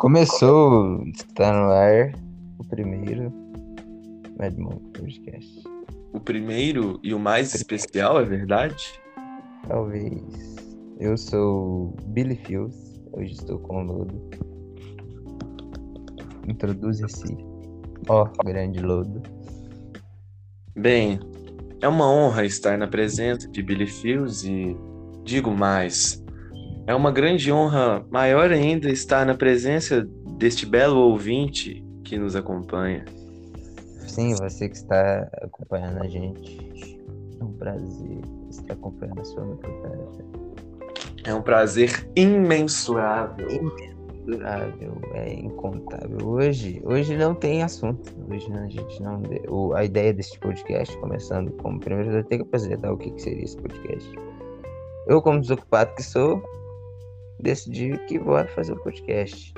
Começou, está no ar o primeiro Mad Monk Podcast. O primeiro e o mais especial, é verdade? Talvez. Eu sou Billy Fields, hoje estou com o Lodo. Introduza-se. Ó, grande Lodo. Bem, é uma honra estar na presença de Billy Fields e digo mais, é uma grande honra maior ainda estar na presença deste belo ouvinte que nos acompanha. Sim, você que está acompanhando a gente. É um prazer estar acompanhando a sua madrugada. É um prazer imensurável. Imensurável, é incontável. Hoje, hoje não tem assunto. Hoje a gente não. O, a ideia deste podcast, começando como primeiro, eu tenho que apresentar o que, que seria esse podcast. Eu, como desocupado que sou, decidi que vou fazer o podcast.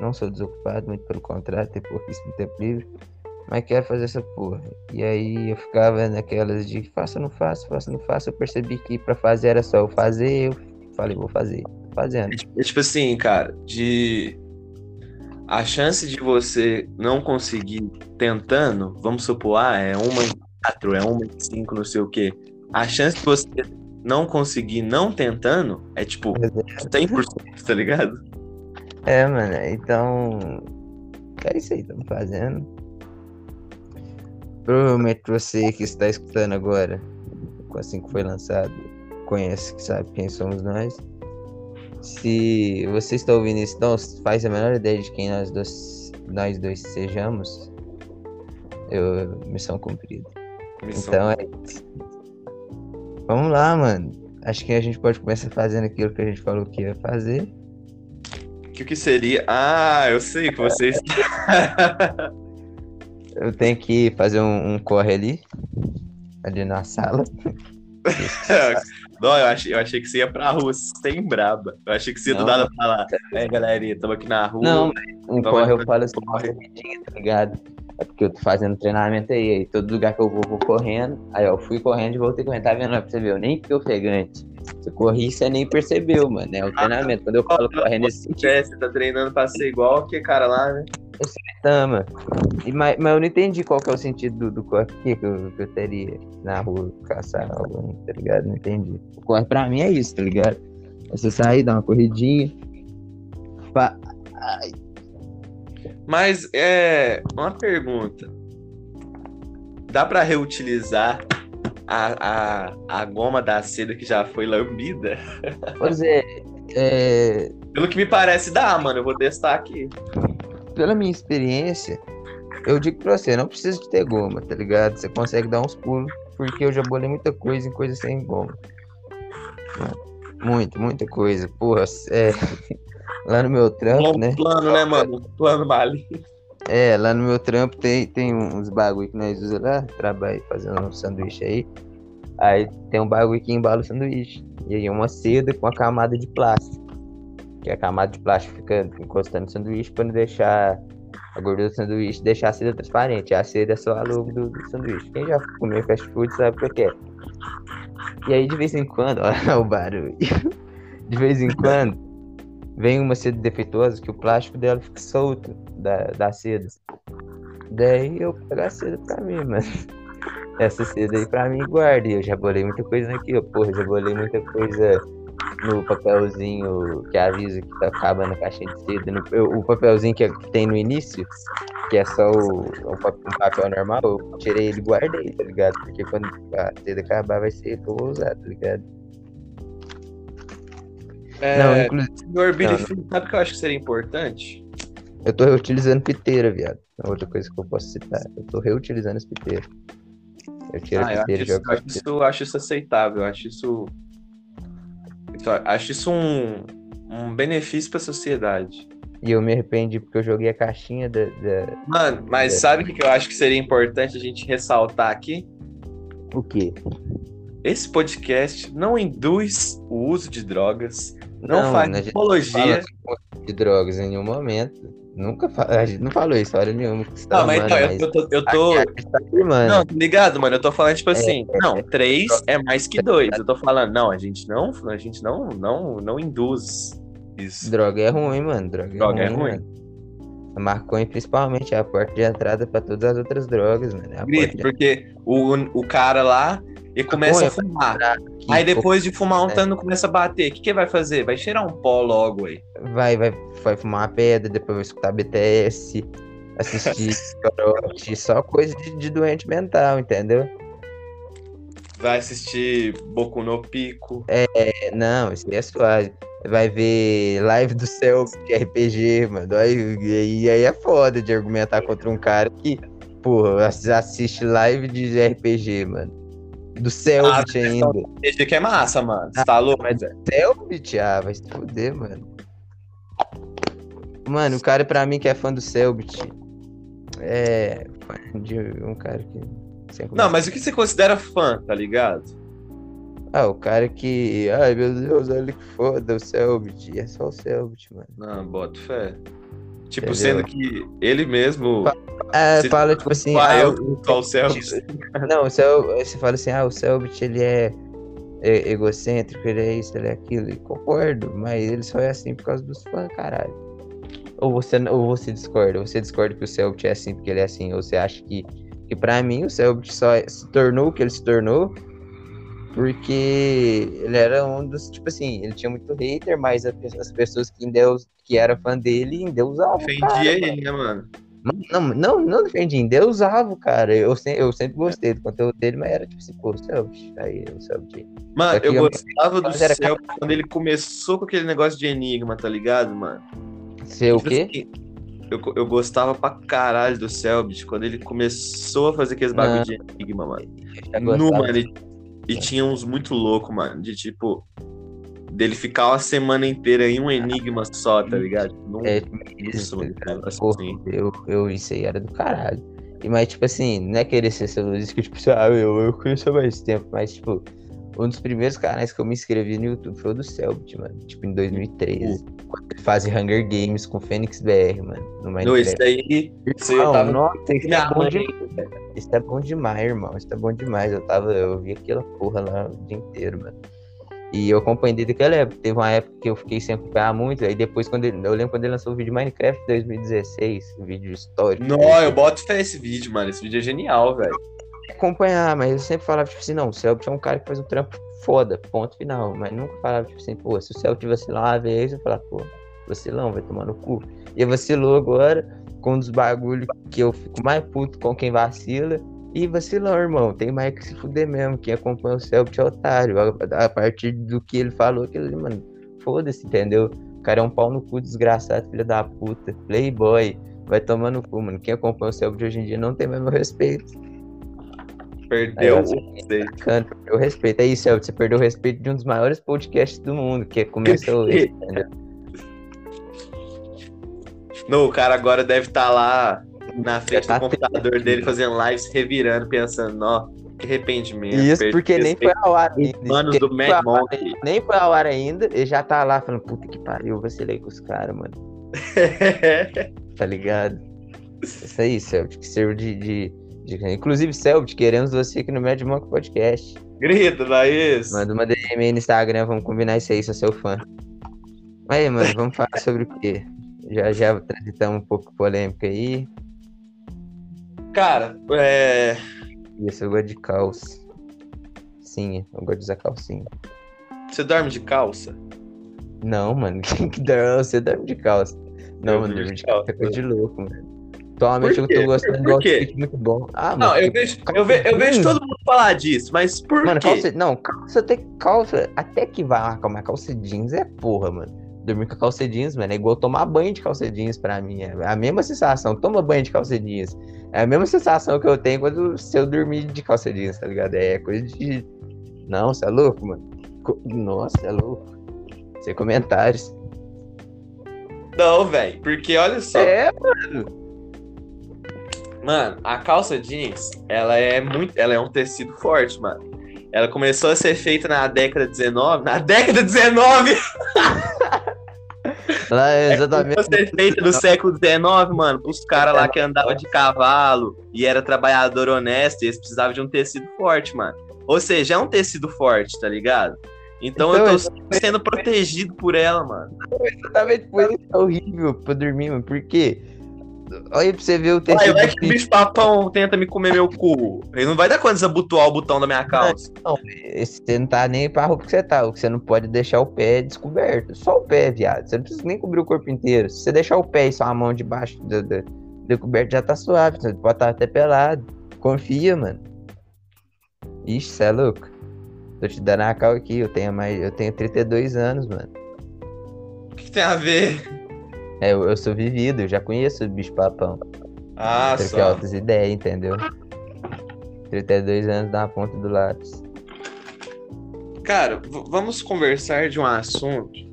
Não sou desocupado, muito pelo contrário, tenho pouquíssimo tempo livre, mas quero fazer essa porra. E aí eu ficava naquelas de faça, não faço, faça, não faço. Eu percebi que para fazer era só eu fazer, eu falei, vou fazer, tô fazendo. É, é tipo assim, cara, de a chance de você não conseguir tentando, vamos supor, ah, é uma em quatro, é uma em cinco, não sei o quê. A chance de você não conseguir não tentando é tipo 100%, tá ligado? É, mano, então. É isso aí, estamos fazendo. Provavelmente você que está escutando agora, assim que foi lançado, conhece, sabe quem somos nós. Se você está ouvindo isso, então faz a menor ideia de quem nós dois, nós dois sejamos, eu, missão cumprida. Missão. Então é isso. Vamos lá, mano. Acho que a gente pode começar fazendo aquilo que a gente falou que ia fazer. Que o que seria? Ah, eu sei que vocês. eu tenho que fazer um, um, corre ali. Ali na sala. Não, eu achei, eu achei que você ia pra rua sem braba. Eu achei que você ia do nada falar. É, galera, estamos aqui na rua. Não, um corre eu falo assim, corre. tá ligado? É porque eu tô fazendo treinamento aí, aí todo lugar que eu vou, vou correndo. Aí eu fui correndo e voltei correndo. Tá vendo? Não percebeu? Nem fiquei ofegante. Você corri você nem percebeu, mano. É o treinamento. Quando eu falo correndo nesse sentido. É, você tá treinando pra ser igual que cara lá, né? Eu sei, tá, mano. E, mas, mas eu não entendi qual que é o sentido do, do corre que, que, eu, que eu teria na rua caçar algo, tá ligado? Não entendi. O corre pra mim é isso, tá ligado? É você sair, dar uma corridinha. Pá. Ai, mas é uma pergunta. Dá para reutilizar a, a, a goma da seda que já foi lambida? Pois é, é. Pelo que me parece, dá, mano. Eu vou testar aqui. Pela minha experiência, eu digo pra você, não precisa de ter goma, tá ligado? Você consegue dar uns pulos, porque eu já bolei muita coisa em coisa sem goma. Muito, muita coisa. Porra, é. Lá no meu trampo, né? Plano, né, mano? Plano vale. É, lá no meu trampo tem, tem uns bagulho que nós usamos lá, trabalho fazendo um sanduíche aí. Aí tem um bagulho que embala o sanduíche. E aí uma seda com uma camada de plástico. Que a camada de plástico fica encostando no sanduíche para não deixar a gordura do sanduíche deixar a seda transparente. A seda é só a logo do, do sanduíche. Quem já comeu fast food sabe o que é. E aí de vez em quando, olha o barulho. De vez em quando vem uma seda defeituosa que o plástico dela fica solto da, da seda. Daí eu pego a seda pra mim, mas essa seda aí pra mim guarda. Eu já bolei muita coisa aqui, ó. Porra, já bolei muita coisa no papelzinho que avisa que tá acabando a caixinha de seda. No, o papelzinho que, que, tem no início, que é só o, um, papel normal, eu tirei ele e guardei, tá ligado? Porque quando a seda acabar vai ser que eu vou usar, tá ligado? É, não, inclusive. Sabe o que eu acho que seria importante? Eu tô reutilizando piteira, viado. É outra coisa que eu posso citar. Eu tô reutilizando as piteiras. Eu tiro ah, a piteira eu acho, isso, acho isso, acho isso aceitável. Eu acho isso. Acho isso um, um benefício pra sociedade. E eu me arrependi porque eu joguei a caixinha da. da Mano, mas da... sabe o que eu acho que seria importante a gente ressaltar aqui? O quê? Esse podcast não induz o uso de drogas, não, não faz apologia de drogas em nenhum momento. Nunca fala, a gente não falou isso, hora nenhuma. Que tá não, mas então, eu tô. Eu tô... Tá não, ligado, mano. Eu tô falando, tipo assim, é, não, três é mais que dois. Eu tô falando, não, a gente não, a gente não, não, não induz isso. Droga é ruim, mano. Droga, é droga é ruim. É ruim. A maconha, principalmente, é a porta de entrada pra todas as outras drogas, mano. É Grito, porque o, o cara lá, ele começa a fumar. aqui, Aí depois de fumar um É. tanto, começa a bater. O que, que vai fazer? Vai cheirar um pó logo aí. vai, vai, vai fumar uma pedra, depois vai escutar BTS, assistir corote, só coisa de, de doente mental, entendeu? Vai assistir Boku no Pico. É, não, isso aí é suave. Vai ver live do céu de RPG, mano. Aí, e aí é foda de argumentar contra um cara que, porra, ass- assiste live de RPG, mano. Do Selbit Ah, ainda. Esse que é massa, mano. Você tá louco? mas-? Selbit, ah, vai se fuder, mano. Mano, o cara pra mim que é fã do Selbit é de um cara que. Não, mas o que você considera fã, tá ligado? Ah, o cara que. Ai, meu Deus, olha que foda o Selbit. É só o Selbit, mano. Não, boto fé. Tipo, Entendeu? sendo que ele mesmo. Ah, Se- fala tipo assim. Ah, eu o- só o Selbit. Não, o Cel, você fala assim, ah, o Selbit ele é, é egocêntrico, ele é isso, ele é aquilo. E concordo, mas ele só é assim por causa dos fãs, caralho. Ou você, ou você discorda, você discorda que o Selbit é assim porque ele é assim, ou você acha que, que pra mim o Selbit só é- se tornou o que ele se tornou porque ele era um dos, tipo assim, ele tinha muito hater, mas as pessoas que, Deus, que eram fã dele endeusavam cara, Defendia mano. ele, né, mano? Não, não, não defendi, endeusavam o cara. Eu, se- eu sempre gostei do conteúdo dele, mas era tipo assim, pô, o Selbit, aí, o Selbit. Mano, eu eu- gostava do era Selbit quando ele começou com aquele negócio de enigma, tá ligado, mano? Ser o Tipo quê? assim, Eu, eu gostava pra caralho do Selbit quando ele começou a fazer aqueles bagulho de enigma, mano. No, mano, e, e tinha uns muito loucos, mano, de tipo. Dele ficar uma semana inteira em um enigma só, tá ligado? Não, É, isso, mano. cara, assim. eu, eu, isso aí era do caralho. E, mas, tipo assim, não é querer ser celulista que, tipo, assim, ah, eu, eu conheço há mais tempo, mas, tipo, um dos primeiros canais que eu me inscrevi no YouTube foi o do Selbit, mano. Tipo, em 2013. Quando ele fazia Hunger Games com Fênix BR, mano. No Não, Minecraft. daí. Isso aí eu Não, tava. nossa, isso Minha é bom. Isso é bom demais, irmão. Isso é bom demais. Eu tava, eu vi aquela porra lá o dia inteiro, mano. E eu acompanhei desde aquela época. Teve uma época que eu fiquei sem acompanhar muito. Aí depois, quando ele, eu lembro quando ele lançou o vídeo Minecraft 2016, um vídeo histórico. Não, eu boto fé esse vídeo, mano. Esse vídeo é genial, velho. Acompanhar, mas eu sempre falava, tipo assim, não, o Celtic é um cara que faz um trampo foda, ponto final. Mas nunca falava, tipo assim, pô, se o Celtic vacilar uma vez, eu falava, pô, vacilão, vai tomar no cu. E vacilou agora com um dos bagulho que eu fico mais puto com quem vacila. E vacilão, irmão, tem mais que se fuder mesmo. Quem acompanha o Celtic é otário. A, a partir do que ele falou, aquilo ali, mano, foda-se, entendeu? O cara é um pau no cu desgraçado, filho da puta, playboy. Vai tomar no cu, mano. Quem acompanha o Celtic hoje em dia não tem mais meu respeito. Perdeu Aí, o respeito. Bacana, perdeu o respeito. É isso, Elton. Você perdeu o respeito de um dos maiores podcasts do mundo, que começou esse, entendeu? Não, o cara agora deve estar lá na frente tá do computador dele fazendo live, se revirando, pensando, ó, que arrependimento. Isso porque nem foi ao ar ainda. Manos porque do Mad Monkey. Nem foi ao ar ainda, ele já tá lá falando, puta que pariu, vacilei com os caras, mano. Tá ligado? Isso aí, Celtic, que serve de, de- Inclusive, Celtic, queremos você aqui no Mad Monk Podcast. Grita, Laís. Manda uma DM aí no Instagram, vamos combinar isso aí, sou seu fã. Aí, mano, vamos falar sobre o quê? Já já transitamos um pouco polêmica aí. Cara, é. Isso, eu gosto de calça. Sim, eu gosto de usar calcinha. Você dorme de calça? Não, mano, quem que dorme? Você dorme de calça. Não, Eu mano, dormir de calça é coisa de louco, mano. Atualmente eu tô gostando quê? outfit muito bom. Ah, Não, mano. eu vejo, eu, ve- eu vejo todo mundo falar disso, mas por Mano, quê? calça. Não, calça até calça. Até que vai marcar uma calça jeans é porra, mano. Dormir com calça jeans, mano, é igual tomar banho de calça jeans pra mim. É a mesma sensação. Toma banho de calça jeans. É a mesma sensação que eu tenho quando se eu dormir de calça jeans, tá ligado? É coisa de. Não, você é louco, mano. Nossa, é louco. Sem comentários. Não, velho, porque olha só. É, Mano, a calça jeans, ela é muito. Ela é um tecido forte, mano. Ela começou a ser feita na década 19. Na década 19! lá é exatamente. Começou a ser feita no século 19, mano. Os caras lá que andavam de cavalo e era trabalhador honesto, eles precisavam de um tecido forte, mano. Ou seja, é um tecido forte, tá ligado? Então, Então, eu tô sendo protegido por ela, mano. Exatamente por isso é horrível pra dormir, mano. Porque Olha pra você ver o Vai, tecido. vai que o bicho papão tenta me comer meu cu. Ele não vai dar conta de abotoar o botão da minha calça. Não, você não tá nem pra roupa que você tá. O que você não pode deixar o pé descoberto. Só o pé, viado. Você não precisa nem cobrir o corpo inteiro. Se você deixar o pé e só a mão debaixo do, do, do coberto, já tá suave. Você pode estar até pelado. Confia, mano. Ixi, você é louco. Tô te dando a cal aqui. Eu tenho, mais, eu tenho 32 anos, mano. O que, que tem a ver? É, eu, eu sou vivido, eu já conheço o bicho papão. Ah, Troquei só. altas ideias, entendeu? 32 anos na ponta do lápis. Cara, vamos conversar de um assunto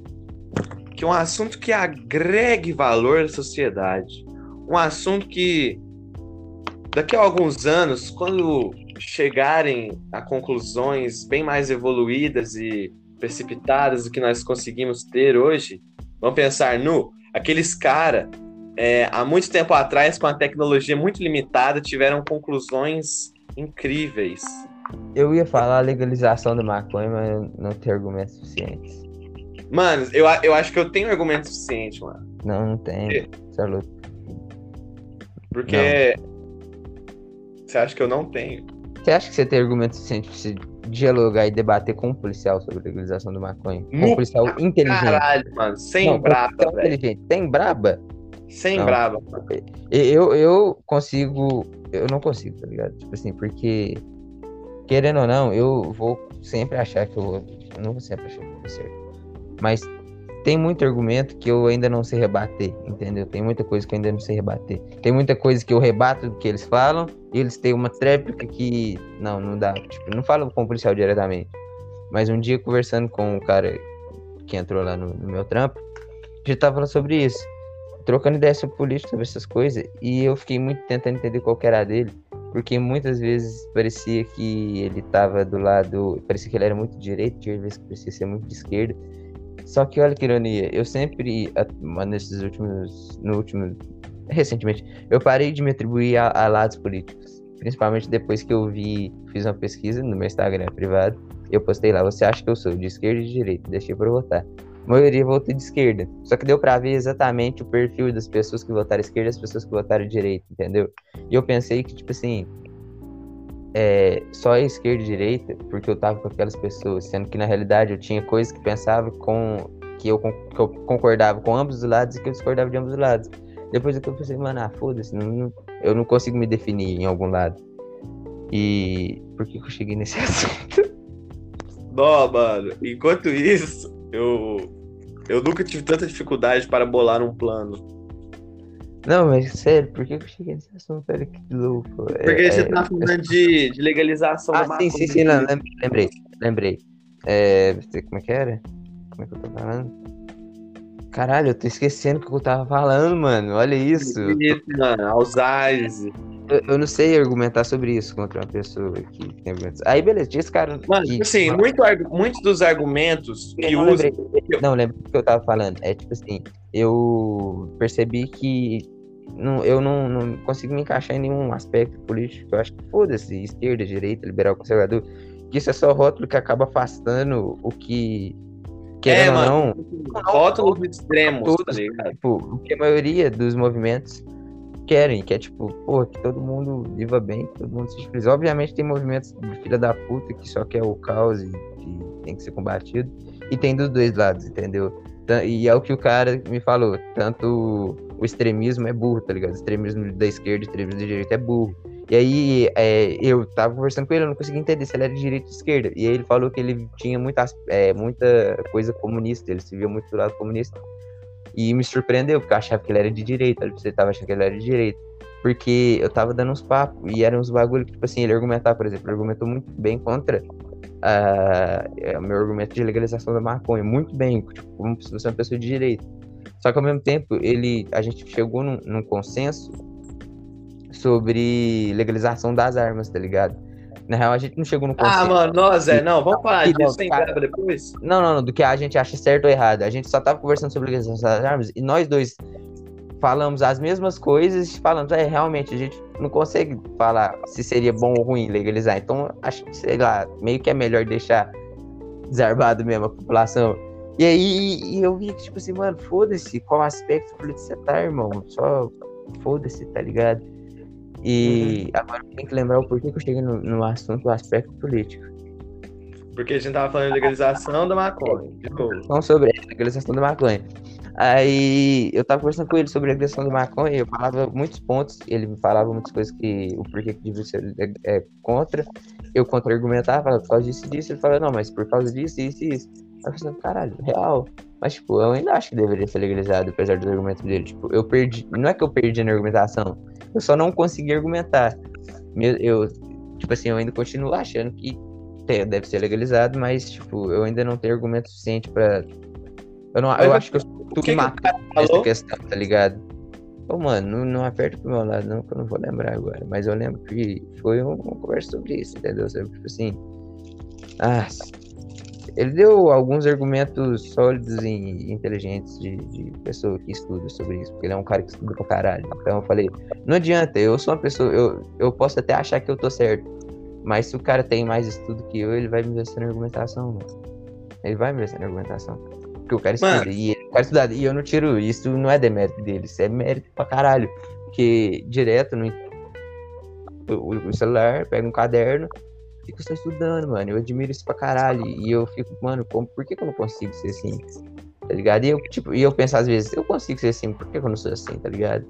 que é um assunto que agregue valor à sociedade. Um assunto que daqui a alguns anos, quando chegarem a conclusões bem mais evoluídas e precipitadas do que nós conseguimos ter hoje, vão pensar no aqueles cara é, há muito tempo atrás com a tecnologia muito limitada tiveram conclusões incríveis. Eu ia falar a legalização da maconha, mas não tenho argumentos suficientes. Mano, eu, eu acho que eu tenho argumento suficiente, mano. Não, não tem. Você é. Porque. Você acha que eu não tenho? Você acha que você tem argumento suficiente pra você dialogar e debater com um policial sobre a legalização da maconha? Com um policial inteligente. Caralho, mano. Sem Não, um braba, velho. inteligente. Tem braba? Sem Não. braba. mano. Eu, eu consigo. Eu não consigo, tá ligado? Tipo assim, porque. Querendo ou não, eu vou sempre achar que eu vou. Eu não vou sempre achar que eu vou certo. Mas tem muito argumento que eu ainda não sei rebater, entendeu? Tem muita coisa que eu ainda não sei rebater. Tem muita coisa que eu rebato do que eles falam, e eles têm uma tréplica que. Não, não dá. Tipo, não falo com o policial diretamente. Mas um dia conversando com o cara que entrou lá no, no meu trampo, a gente tava falando sobre isso trocando ideia sobre política, sobre essas coisas, e eu fiquei muito tentando entender qual que era dele, porque muitas vezes parecia que ele tava do lado, parecia que ele era muito direita, tinha vezes parecia ser muito de esquerda. Só que olha que ironia, eu sempre, nesses últimos, no último, recentemente, eu parei de me atribuir a, a lados políticos, principalmente depois que eu vi, fiz uma pesquisa no meu Instagram privado, eu postei lá, você acha que eu sou de esquerda e de direita? Deixei pra votar a maioria votou de esquerda. Só que deu pra ver exatamente o perfil das pessoas que votaram esquerda e as pessoas que votaram direita, entendeu? E eu pensei que, tipo assim, é, só esquerda e direita, porque eu tava com aquelas pessoas, sendo que na realidade eu tinha coisas que pensava com. que eu, que eu concordava com ambos os lados e que eu discordava de ambos os lados. Depois eu pensei, mano, ah, foda-se, não- não- eu não consigo me definir em algum lado. E por que, que eu cheguei nesse assunto? Não, mano. Enquanto isso, eu. Eu nunca tive tanta dificuldade para bolar um plano. Não, mas sério, por que, eu cheguei nesse assunto? Olha que louco. Porque É, você é- tá falando de, de legalização da Ah, sim, sim, sim, não, lem- lembrei, lembrei. É, como é que era? Como é que eu tô falando? Caralho, eu tô esquecendo o que eu tava falando, mano. Olha isso. Isso, mano. Alzheimer. Eu, eu não sei argumentar sobre isso contra uma pessoa que tem argumentos. Aí, beleza, esse cara. Mano, que- tipo assim, muito, muitos dos argumentos que não, usam. lembrei, não, lembra do que eu tava falando. É tipo assim, eu percebi que não, eu não, não consigo me encaixar em nenhum aspecto político. Eu acho que foda-se, esquerda, direita, liberal, conservador. Que isso é só rótulo que acaba afastando o que. Querendo ou mano. não, Rótulos extremos, tá Todos. ligado? tipo, o que a maioria dos movimentos querem, que é tipo, pô, que todo mundo viva bem, que todo mundo seja feliz. Obviamente tem movimentos de filha da puta que só quer o caos e, e tem que ser combatido. E tem dos dois lados, entendeu? E é o que o cara me falou, tanto o extremismo é burro, tá ligado? O extremismo da esquerda e extremismo da direita é burro. E aí é, eu tava conversando com ele, eu não conseguia entender se ele era de direita ou esquerda. E aí ele falou que ele tinha muitas, é, muita coisa comunista, ele se via muito do lado comunista. E me surpreendeu, porque eu achava que ele era de direita. Você tava achando que ele era de direita. Porque eu tava dando uns papos e eram uns bagulho que, tipo assim, ele argumentava, por exemplo, ele argumentou muito bem contra ah, é, o meu argumento de legalização da maconha. Muito bem, tipo, como se fosse uma pessoa de direita. Só que ao mesmo tempo, ele, a gente chegou num, num consenso sobre legalização das armas, tá ligado? Na real, a gente não chegou no consenso. Ah, mano, nós, é, não, vamos falar disso sem cara. depois? Não, não, não, do que a gente acha certo ou errado. A gente só tava conversando sobre legalização das armas e nós dois falamos as mesmas coisas e falamos, é, realmente, a gente não consegue falar se seria bom ou ruim legalizar. Então, acho que, sei lá, meio que é melhor deixar desarmado mesmo a população. E aí e eu vi que, tipo assim, mano, foda-se qual aspecto político você tá, irmão. Só foda-se, tá ligado? E uhum. agora tem que lembrar o porquê que eu cheguei no, no assunto do aspecto político. Porque a gente tava falando de legalização da maconha. Não sobre a legalização da maconha. Aí eu tava conversando com ele sobre a legalização da maconha, eu falava muitos pontos, ele me falava muitas coisas que o porquê que devia ser é, é contra. Eu contra-argumentava, falava por causa disso e disso, ele falava, não, mas por causa disso, isso e isso. Aí eu falei, caralho, real. Mas, tipo, eu ainda acho que deveria ser legalizado, apesar do argumento dele. Tipo, eu perdi. Não é que eu perdi na argumentação, eu só não consegui argumentar. Eu, tipo assim, eu ainda continuo achando que deve ser legalizado, mas, tipo, eu ainda não tenho argumento suficiente pra. Eu, não, eu acho que eu sou que matar essa questão, tá ligado? Ô, mano, não, não aperta pro meu lado, não, que eu não vou lembrar agora. Mas eu lembro que foi uma, uma conversa sobre isso, entendeu? Tipo assim. Ah, ele deu alguns argumentos sólidos e inteligentes de, de, pessoa que estuda sobre isso, porque ele é um cara que estuda pra caralho. Então eu falei, não adianta, eu sou uma pessoa, eu, eu posso até achar que eu tô certo, mas se o cara tem mais estudo que eu, ele vai me vencer na argumentação, mano. Ele vai me vencer na argumentação. Porque o cara estuda, mano. e ele, o cara estuda, e eu não tiro, isso não é demérito dele, isso é mérito pra caralho. Porque direto no o, o celular, pega um caderno, fico só estudando, mano. Eu admiro isso pra caralho. E eu fico, mano, como, por que, que eu não consigo ser assim? Tá ligado? E eu, tipo, e eu penso às vezes, eu consigo ser assim, por que, que eu não sou assim, tá ligado?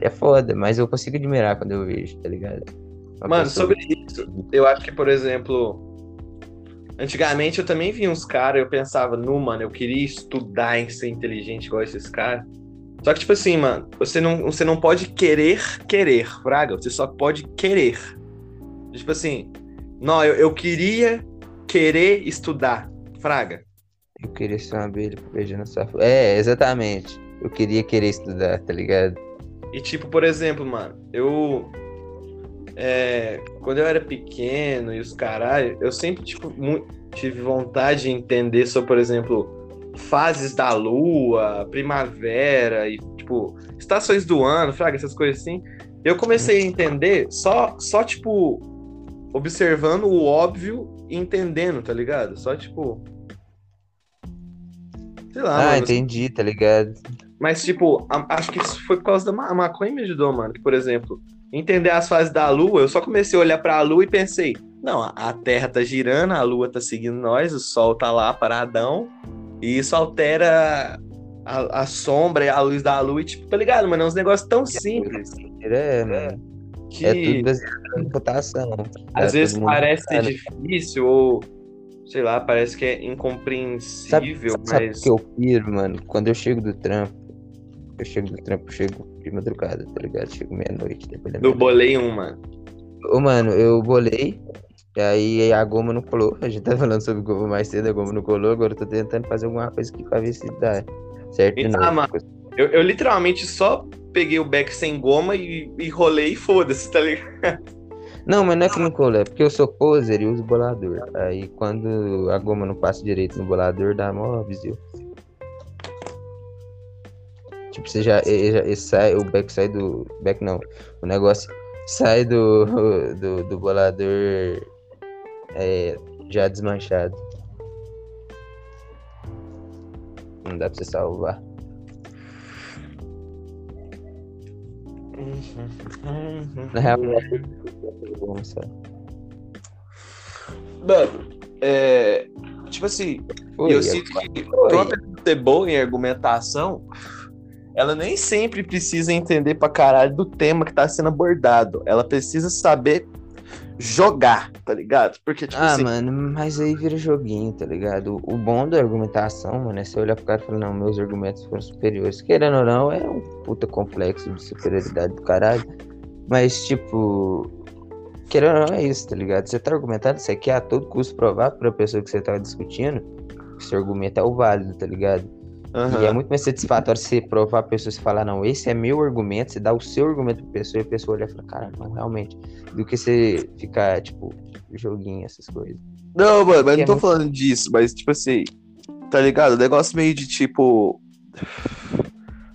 É foda, mas eu consigo admirar quando eu vejo, tá ligado? Uma mano, pessoa... sobre isso, eu acho que, por exemplo, antigamente eu também vi uns caras, eu pensava, no, mano, eu queria estudar em ser inteligente igual esses caras. Só que, tipo assim, mano, você não, você não pode querer querer, Fraga. Você só pode querer. Tipo assim, não, eu, eu queria querer estudar. Fraga. Eu queria ser uma abelha beijando sua flor. É, exatamente. Eu queria querer estudar, tá ligado? E tipo, por exemplo, mano, eu. É, quando eu era pequeno e os caralho, eu sempre tipo, tive vontade de entender sobre, por exemplo, fases da lua, primavera e, tipo, estações do ano, fraga, essas coisas assim. Eu comecei a entender só, só tipo, observando o óbvio e entendendo, tá ligado? Só tipo. Sei lá. Ah, mano, entendi, tá ligado? Mas, tipo, a, acho que isso foi por causa da ma maconha me ajudou, mano. Que, por exemplo, entender as fases da lua, eu só comecei a olhar pra lua e pensei, não, a Terra tá girando, a lua tá seguindo nós, o sol tá lá paradão, e isso altera a, a sombra e a luz da lua, e, tipo, tá ligado, mano? É uns negócios tão simples. É, mano. Que... É tudo baseado em computação. Às é, vezes parece ser difícil ou, sei lá, parece que é incompreensível, sabe, mas... Sabe o que eu piro, mano? Quando eu chego do trampo, eu chego do trampo, eu chego de madrugada, tá ligado? Chego meia-noite, depois da Eu bolei um, mano. Ô, mano, eu bolei, e aí a goma não colou. A gente tá falando sobre goma mais cedo, a goma não colou, agora eu tô tentando fazer alguma coisa aqui pra ver se dá certo. E tá, mano. Eu, eu literalmente só peguei o back sem goma e, e rolei e foda-se, tá ligado? Não, mas não é que não colou, é porque eu sou poser e uso bolador. Aí quando a goma não passa direito no bolador, dá mó visível. Tipo, você já ele sai, o back sai do. Back não. O negócio sai do, do, do bolador é, já desmanchado. Não dá pra você salvar. Na real, Mano, é. Tipo assim, eu sinto que pra uma pessoa ser boa em argumentação, ela nem sempre precisa entender pra caralho do tema que tá sendo abordado. Ela precisa saber jogar, tá ligado? Porque, tipo ah, assim... mano, mas aí vira joguinho, tá ligado? O bom da argumentação, mano, é você olhar pro cara e falar, não, meus argumentos foram superiores. Querendo ou não, é um puta complexo de superioridade do caralho. Mas, tipo, querendo ou não, é isso, tá ligado? Você tá argumentando, você quer a todo custo provar pra pessoa que você tá discutindo que seu argumento é o válido, tá ligado? Uhum. E é muito mais satisfatório você provar a pessoa e falar, não, esse é meu argumento, você dá o seu argumento pra pessoa e a pessoa olha e fala, cara, não, realmente. Do que você ficar, tipo, joguinho, essas coisas. Não, mano, mas não é tô muito... falando disso, mas tipo assim, tá ligado? O negócio meio de tipo.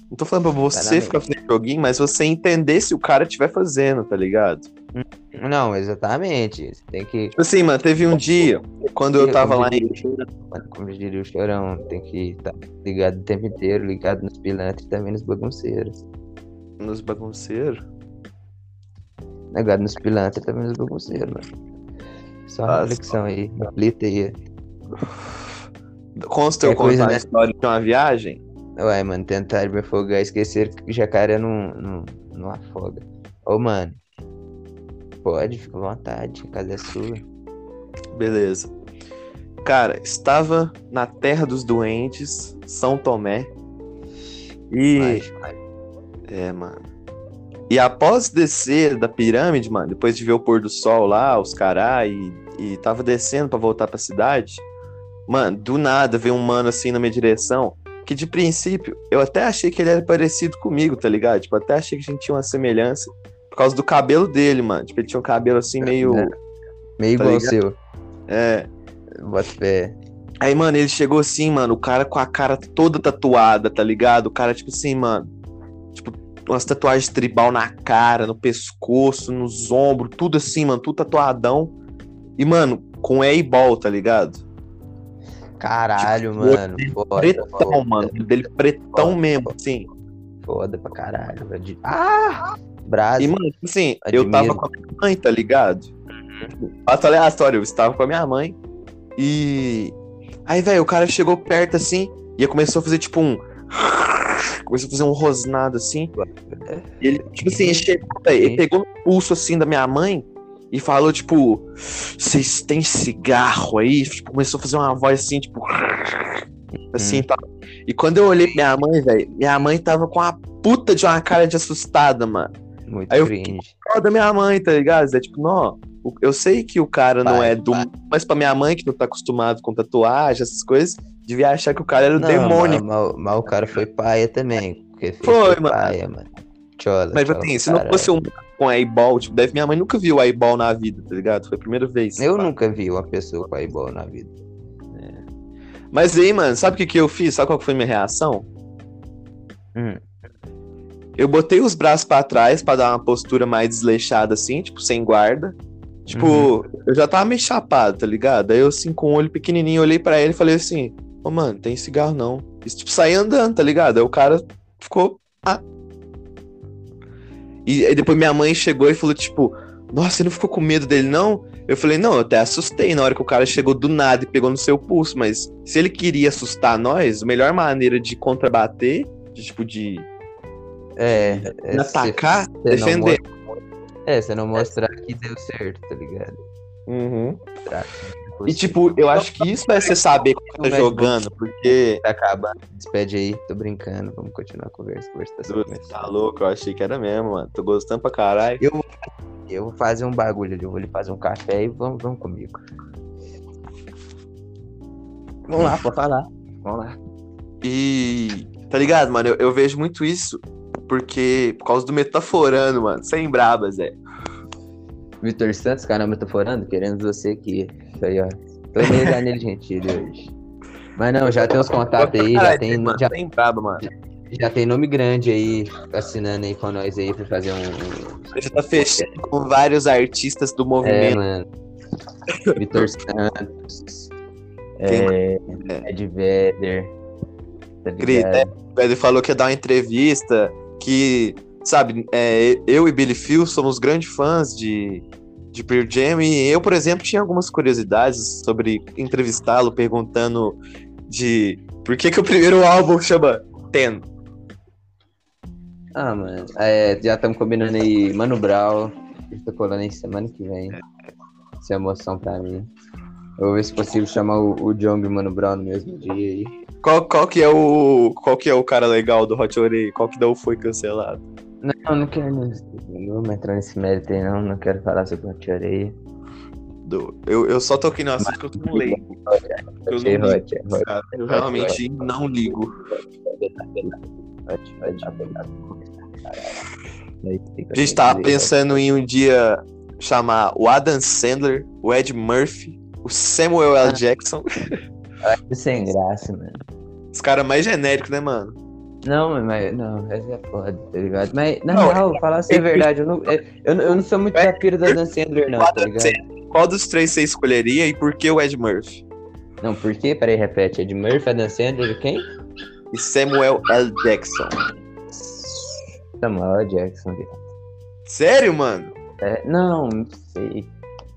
Não tô falando pra você ficar joguinho, mas você entender se o cara estiver fazendo, tá ligado? Não, exatamente. Você tem que. Tipo assim, mano, teve um dia, quando eu tava lá em. Como diria o chorão, tem que estar tá ligado o tempo inteiro, ligado nos pilantras e também nos bagunceiros. Nos bagunceiros? Negado nos pilantras também nos bagunceiros, mano. Só uma Ah, reflexão aí, reflita aí. Consta eu É coisa, contar a né? história de uma viagem? Ué, mano, tentaram me afogar, esqueceram que jacaré não, não, não afoga. Ô, mano, pode, fica à vontade, a casa é sua. Beleza. Cara, estava na terra dos doentes, São Tomé. E. É, mano. E após descer da pirâmide, mano, depois de ver o pôr do sol lá, os caras, e, e tava descendo pra voltar pra cidade, mano, do nada veio um mano assim na minha direção, que de princípio eu até achei que ele era parecido comigo, tá ligado? Tipo, até achei que a gente tinha uma semelhança por causa do cabelo dele, mano. Tipo, ele tinha um cabelo assim meio. É. meio tá igual ligado? seu. É. Bota fé. Aí, mano, ele chegou assim, mano, o cara com a cara toda tatuada, tá ligado? O cara, tipo assim, mano, tipo, umas tatuagens tribal na cara, no pescoço, nos ombros, tudo assim, mano, tudo tatuadão. E, mano, com A-ball, tá ligado? Caralho, Tipo, mano. Foda, pretão, foda, mano, dele pretão Foda, mesmo, foda. assim. Foda pra caralho. velho. Ah! Brasa. E, mano, tipo assim, eu tava Admiro. com a minha mãe, tá ligado? Fato aleatório, eu estava com a minha mãe e. Aí, velho, o cara chegou perto assim e começou a fazer tipo um. Começou a fazer um rosnado assim. E ele, tipo assim, ele, chegou, ele pegou no pulso assim da minha mãe e falou, tipo, vocês têm cigarro aí? Tipo, começou a fazer uma voz assim, tipo. Assim, tá. E quando eu olhei minha mãe, velho, minha mãe tava com a puta de uma cara de assustada, mano Muito Aí eu cringe. cara da minha mãe, tá ligado? É tipo, não, eu sei que o cara não Pai, é do. pai. Mas pra minha mãe, que não tá acostumado com tatuagem, essas coisas, devia achar que o cara era o Não, demônio. Mas, mas- mas o cara foi paia também. Foi, foi, mano. paia, mano. Chola, Mas, chola assim, se não fosse um com eyeball, tipo, deve minha mãe nunca viu eyeball na vida, tá ligado? Foi a primeira vez. Eu pá. nunca vi uma pessoa com eyeball na vida. Mas aí, mano, sabe o que, que eu fiz? Sabe qual foi minha reação? Hum. Eu botei os braços pra trás pra dar uma postura mais desleixada, assim, tipo, sem guarda. Tipo, Uhum. eu já tava meio chapado, tá ligado? Aí eu, assim, com o olho pequenininho, olhei pra ele e falei assim: Ô, mano, tem cigarro não. E, tipo, saí andando, tá ligado? Aí o cara ficou. Ah. E aí depois minha mãe chegou e falou, tipo, nossa, você não ficou com medo dele, não? Eu falei, não, eu até assustei na hora que o cara chegou do nada e pegou no seu pulso, mas se ele queria assustar nós, a melhor maneira de contrabater, de, tipo, de É. é atacar, cê não defender. É, você não mostrar que deu certo, tá ligado? Uhum. E tipo, eu acho que isso é você saber quando tá jogando, porque. Acabando. Despede aí, tô brincando. Vamos continuar a conversa. Conversa tá tá louco, eu achei que era mesmo, mano. Tô gostando pra caralho. Eu vou fazer um bagulho ali. Eu vou lhe fazer um café e vamos, vamos comigo. Vamos lá, pode falar. Vamos lá. E. Tá ligado, mano? Eu, eu vejo muito isso porque. Por causa do metaforando, mano. Sem brabas, é. Vitor Santos, canal Metaforando, querendo você aqui. Isso aí, ó. Tô meio Danilo Gentili hoje. Mas não, já tem os contatos aí, já tem, já, Sem braba, mano. já tem nome grande aí, assinando aí com nós aí pra fazer um. um- Já tá fechando com vários artistas do É, movimento. mano. Vitor Santos. Quem É, Ed Vedder. Tá Grita, ligado? Ele falou que ia dar uma entrevista que, sabe, é, eu e Billy Phil somos grandes fãs de, de Pearl Jam e eu, por exemplo, tinha algumas curiosidades sobre entrevistá-lo, perguntando de por que que o primeiro álbum chama Ten. Ah, mano. É, já estamos combinando aí Mano Brown. Estou colando aí semana que vem. Isso é emoção pra mim. Eu vou ver se possível chamar o, o Jong e o Mano Brown no mesmo dia aí. Qual, qual que é o qual que é o cara legal do Hot Orei? Qual que não foi cancelado? Não, não quero. Não, não vou entrar nesse mérito aí, não. Não quero falar sobre a areia. Do, eu, eu só toquei no assunto que eu não leigo. Eu não ligo, hot, hot. Eu realmente não ligo. Hot, hot, A gente tava pensando em um dia chamar o Adam Sandler, o Ed Murphy, o Samuel L. Jackson. Sem graça, mano. Os caras mais genéricos, né, mano? Não, mas não, essa é foda, tá ligado? Mas, na Não, real, falar assim a verdade, eu não, é- eu, eu não sou muito da pira da Dan Sandler, não, tá ligado? Qual dos três você escolheria e por que o Ed Murphy? Não, por quê? Peraí, repete. Ed Murphy, Adam Sandler, quem? E Samuel L. Jackson. Samuel Jackson, viado. Sério, mano? É, não, não sei.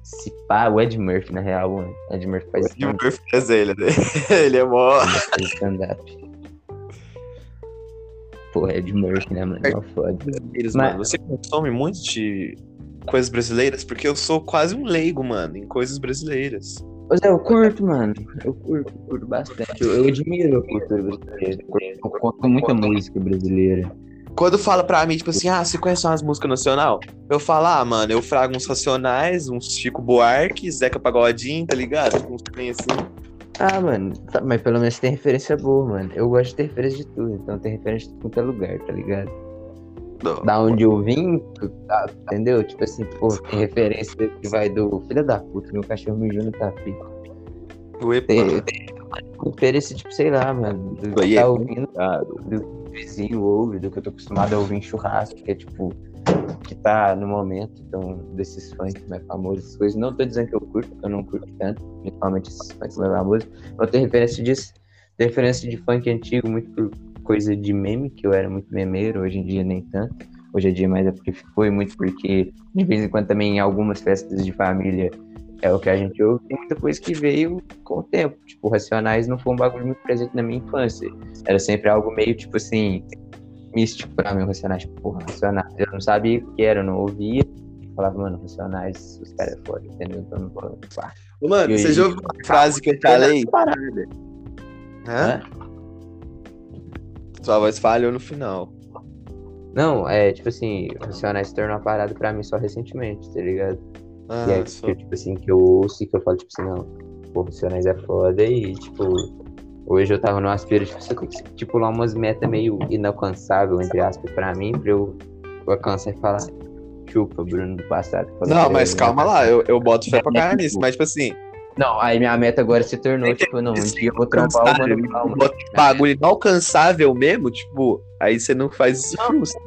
Se pá, o Ed Murphy, na real, mano. Ed Murphy faz Ed Murphy faz ele, né? Ele é mó. faz stand-up. Pô, Ed Murphy, né, mano? Mó foda. Brasileiros, Mas- mano. Você consome muito de coisas brasileiras? Porque eu sou quase um leigo, mano, em coisas brasileiras. Pois é, eu curto, mano. Eu curto, curto bastante. Eu, eu admiro a cultura brasileira. Eu conto muita música brasileira. Quando fala pra mim, tipo assim, ah, você conhece umas músicas nacional? Eu falo, ah, mano, eu frago uns Racionais, uns Chico Buarque, Zeca Pagodinho, tá ligado? Uns trem assim. Ah, mano, tá- mas pelo menos tem referência boa, mano. Eu gosto de ter referência de tudo, então tem referência de qualquer lugar, tá ligado? Não. Da onde eu vim, tá, entendeu? Tipo assim, pô, tem referência que vai do filho da puta, meu cachorro mijou no tapete. Uepa, Tem, tem referência, tipo, sei lá, mano, do que tá é ouvindo, do vizinho ouve, do que eu tô acostumado a ouvir em churrasco, que é tipo, que tá no momento, então, desses funk mais famosos, coisas. Não tô dizendo que eu curto, porque eu não curto tanto, principalmente esses funk mais famosos. Eu tenho referência disso, tenho referência de funk antigo, muito por coisa de meme, que eu era muito memeiro, hoje em dia nem tanto. Hoje em dia mais é porque ficou e muito porque, de vez em quando, também em algumas festas de família é o que a gente ouve. Tem muita coisa que veio com o tempo. Tipo, Racionais não foi um bagulho muito presente na minha infância. Era sempre algo meio, tipo assim, místico pra mim, Racionais. Porra, Racionais. Eu não sabia o que era, eu não ouvia. Falava, mano, Racionais, os caras é foda, entendeu? Então, não vou-. Ô, Mano, E você já ouviu uma frase que eu falei? Hã? Sua voz falhou no final. Não, é tipo assim, Racionais se tornou uma parada pra mim só recentemente, tá ligado? Ah, que é só- que, tipo assim, que eu ouço e que eu falo, tipo assim, não, pô, Racionais é foda e, tipo, hoje eu tava numa aspira, tipo, você tem que estipular umas metas meio inalcançável, entre aspas, pra mim, pra eu alcançar e falar, chupa, Bruno do passado. Não, mas calma lá, eu, eu boto fé pra caralho nisso. Mas, tipo assim, Não, aí minha meta agora se tornou, tipo, não, um dia eu vou trombar o Mano um bagulho inalcançável mesmo, tipo, aí você não faz isso justo.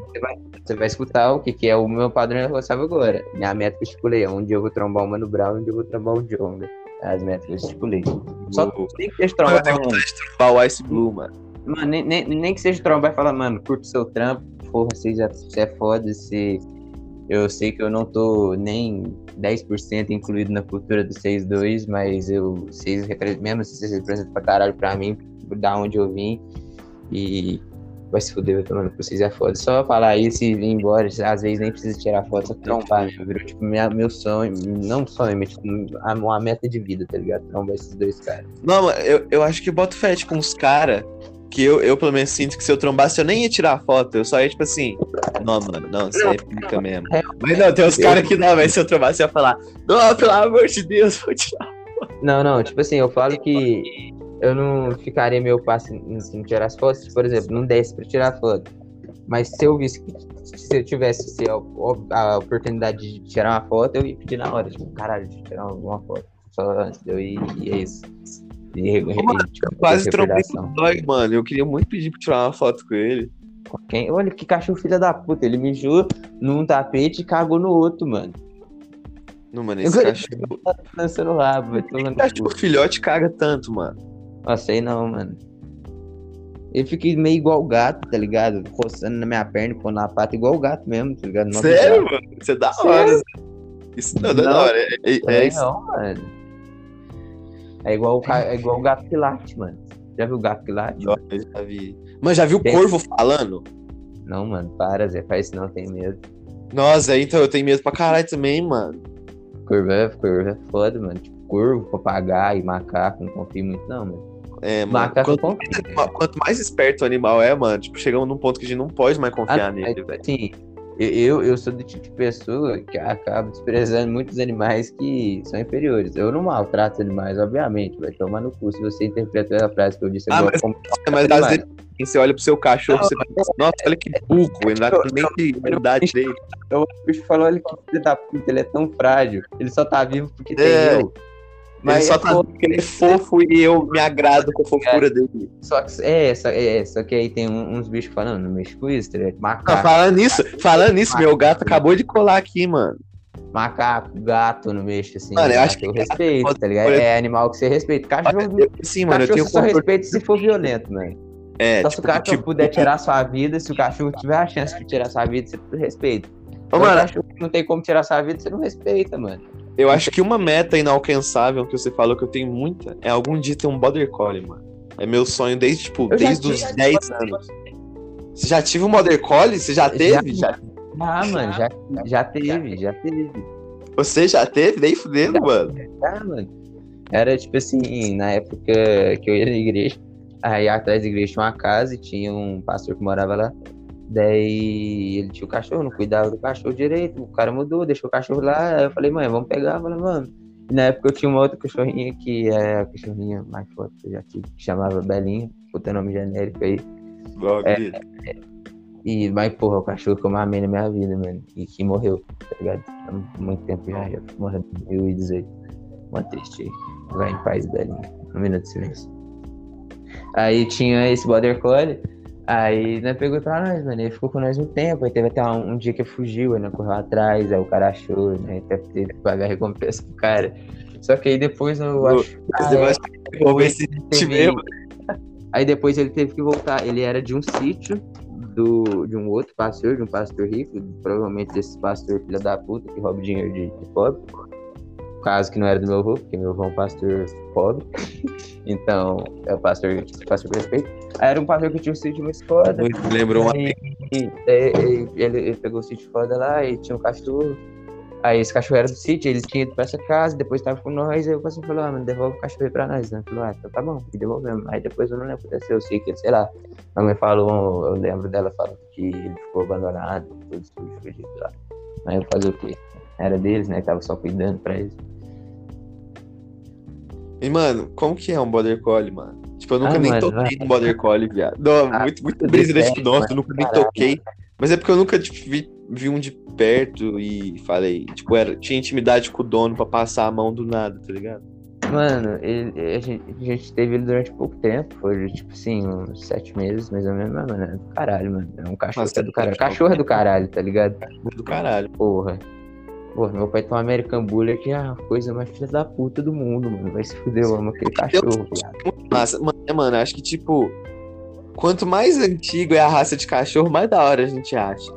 Você vai escutar o que, que é o meu padrão inalcançável agora. Minha meta que eu estipulei é um dia eu vou trombar o Mano Brown, um dia eu vou trombar o Jonga. As eu estipulei. Só tem que Eu tenho mano. vontade de trombar o Ice Blue, mano. Mano, nem, nem, nem que seja trombar e falar, mano, curto seu trampo, porra, você já você é foda, você... Eu sei que eu não tô nem 10% incluído na cultura do 6-2, mas eu, vocês representam, mesmo se vocês representam pra caralho pra mim, da onde eu vim, e vai se fuder, vai tomando que vocês é foda. Só falar isso e ir embora, às vezes nem precisa tirar foto, só trombar, meu, virou tipo minha, meu sonho, não sonho, mas tipo a- uma meta de vida, tá ligado? Trombar esses dois caras. Não, eu, eu acho que boto fé com uns caras que eu, eu, pelo menos, sinto que se eu trombasse, eu nem ia tirar foto. Eu só ia, tipo assim, não, mano, não, isso aí fica mesmo. Mas não, tem uns caras que não, mas se eu trombasse, eu ia falar, não, pelo amor de Deus, vou tirar. Não, não, tipo assim, eu falo que eu não ficaria meu passo em, tirar as fotos, se, por exemplo, não desse pra tirar foto. Mas se eu visse que se eu tivesse se, a, a oportunidade de tirar uma foto, eu ia pedir na hora, tipo, caralho, eu tirar uma foto. Só antes de eu ir, e é isso. E, Mano, tipo, Quase trombei recordação. com o dói, mano. Eu queria muito pedir pra tirar uma foto com ele. Quem? Olha que cachorro filha da puta, ele mijou num tapete e cagou no outro, mano. Não, mano, esse Agora- cachorro. Tá lançando o rabo, vai tomando Esse cu. cachorro filhote caga tanto, mano. Nossa, sei não, mano. Ele fica meio igual o gato, tá ligado? Roçando na minha perna, pondo na pata, igual o gato mesmo, tá ligado? Não Sério, mano? Isso é da hora. Isso não, é Não. da hora. É, é- é isso. não, mano. É igual, o, é igual o gato que late, mano. Já viu o gato que late? Eu já vi. Mas já viu o Tem. corvo falando? Não, mano, para, Zé. Faz isso não, tem medo. Nossa, então eu tenho medo pra caralho também, mano. Corvo é, corvo é foda, mano. Tipo, corvo, papagaio, macaco, não confio muito, não, mano. É, mano. Quanto, confio. ma- quanto mais esperto o animal é, mano, tipo, chegamos num ponto que a gente não pode mais confiar Ah, nele, mas, velho. Assim, eu, eu sou do tipo de pessoa que acaba desprezando muitos animais que são inferiores. Eu não maltrato os animais, obviamente, vai tomar no cu se você interpretou a frase que eu disse Ah, agora mas- como Mas às vezes você olha pro seu cachorro, você pensa, nossa, olha que burro, ele não dá nem dele. O bicho falou, olha que filho da puta, ele é tão frágil. Ele só tá vivo porque tem É. eu. Mas ele só é tá porque ele é fofo e eu me agrado com a fofura dele. Só que, é, só, é, só que aí tem uns bichos falando, não mexe com isso, tá ligado? Não, Macaco, falando nisso, falando nisso, meu gato acabou de colar aqui, mano. macaco, gato, não mexe assim. Mano, eu gato acho que eu gato respeito, pode- tá ligado? É animal que você respeita. Cachorro, Eu- Sim, mano, eu cachorro tenho você só controle. respeita se for violento, mano. É, Só se tipo, o cachorro tipo, puder tirar sua vida, se o cachorro tiver a chance de tirar sua vida, você respeita. Ô, mano, o cachorro não tem como tirar sua vida, você não respeita, mano. Eu acho que uma meta inalcançável que você falou que eu tenho muita é algum dia ter um Border Collie, mano. É meu sonho desde, tipo, Eu já desde tive, os já 10 tive. anos. Você já tive um Border Collie? Você já teve? Já. Ah, mano, já, já teve, já teve. Você já teve? Nem fudendo, mano. Ah, mano. Era tipo assim, na época que eu ia na igreja, aí atrás da igreja tinha uma casa e tinha um pastor que morava lá. Daí ele tinha o cachorro, não cuidava do cachorro direito. O cara mudou, deixou o cachorro lá. Aí eu falei, mãe, vamos pegar. Eu falei, mano. E na época eu tinha uma outra cachorrinha que é a cachorrinha mais forte que eu já tive, que chamava Belinha, puta nome genérico aí. Logo, É. E, mas, porra, o cachorro que eu mais amei na minha vida, mano. E que morreu, tá ligado? Há muito tempo já, já morreu em 2018. Uma triste aí. Vai em paz, Belinha. Um minuto de silêncio. Aí tinha esse Border Collie. Aí, né, pegou pra nós, mano. Ele ficou com nós um tempo. Aí teve até um, um dia que fugiu, né? Correu atrás, aí o cara achou, né? Até teve que pagar recompensa pro cara. Só que aí depois eu acho. Esse de devolver esse teve- te mesmo. Aí depois ele teve que voltar. Ele era de um sítio do, de um outro pastor, de um pastor rico, provavelmente desse pastor filho da puta que rouba dinheiro de, de pobre. Caso que não era do meu avô, porque meu avô é um pastor pobre. então, é o pastor, pastor respeito. Aí era um pastor que tinha um sítio muito foda. Muito lembrou uma. Aí, e- e- ele, ele pegou o sítio foda lá e tinha um cachorro. Aí esse cachorro era do sítio, eles tinham ido pra essa casa, depois tava com nós, aí o pastor falou, ah, mano, devolve o cachorro aí pra nós, né? Falou, ah, então tá bom, e devolvemos. Aí depois eu não lembro o que aconteceu, eu sei que, sei lá, a mãe falou, eu lembro dela falando que ele ficou abandonado, tudo sujo, lá. Mas eu fazer o quê? Era deles, né? Tava só cuidando pra eles. E, mano, como que é um Border Collie, mano? Tipo, eu nunca Ah, nem mano, toquei no Border Collie, viado. Não, Ah, muito, muito brisa, nossa, mano, eu nunca nem caralho. toquei. Mas é porque eu nunca, tipo, vi, vi um de perto e falei, tipo, era, tinha intimidade com o dono pra passar a mão do nada, tá ligado? Mano, ele, a, gente, a gente teve ele durante pouco tempo, foi tipo assim, uns sete meses mais ou menos, mas, mano, é do caralho, mano. É um cachorro Nossa, é do caralho. cachorro. Cachorro é do caralho, tá ligado? Do caralho. Porra. Porra, meu pai tem um American Bully que é a coisa mais filha da puta do mundo, mano. Vai se fuder, eu amo aquele cachorro, viado. Muito massa. Mano, é, mano, acho que, tipo, quanto mais antigo é a raça de cachorro, mais da hora a gente acha.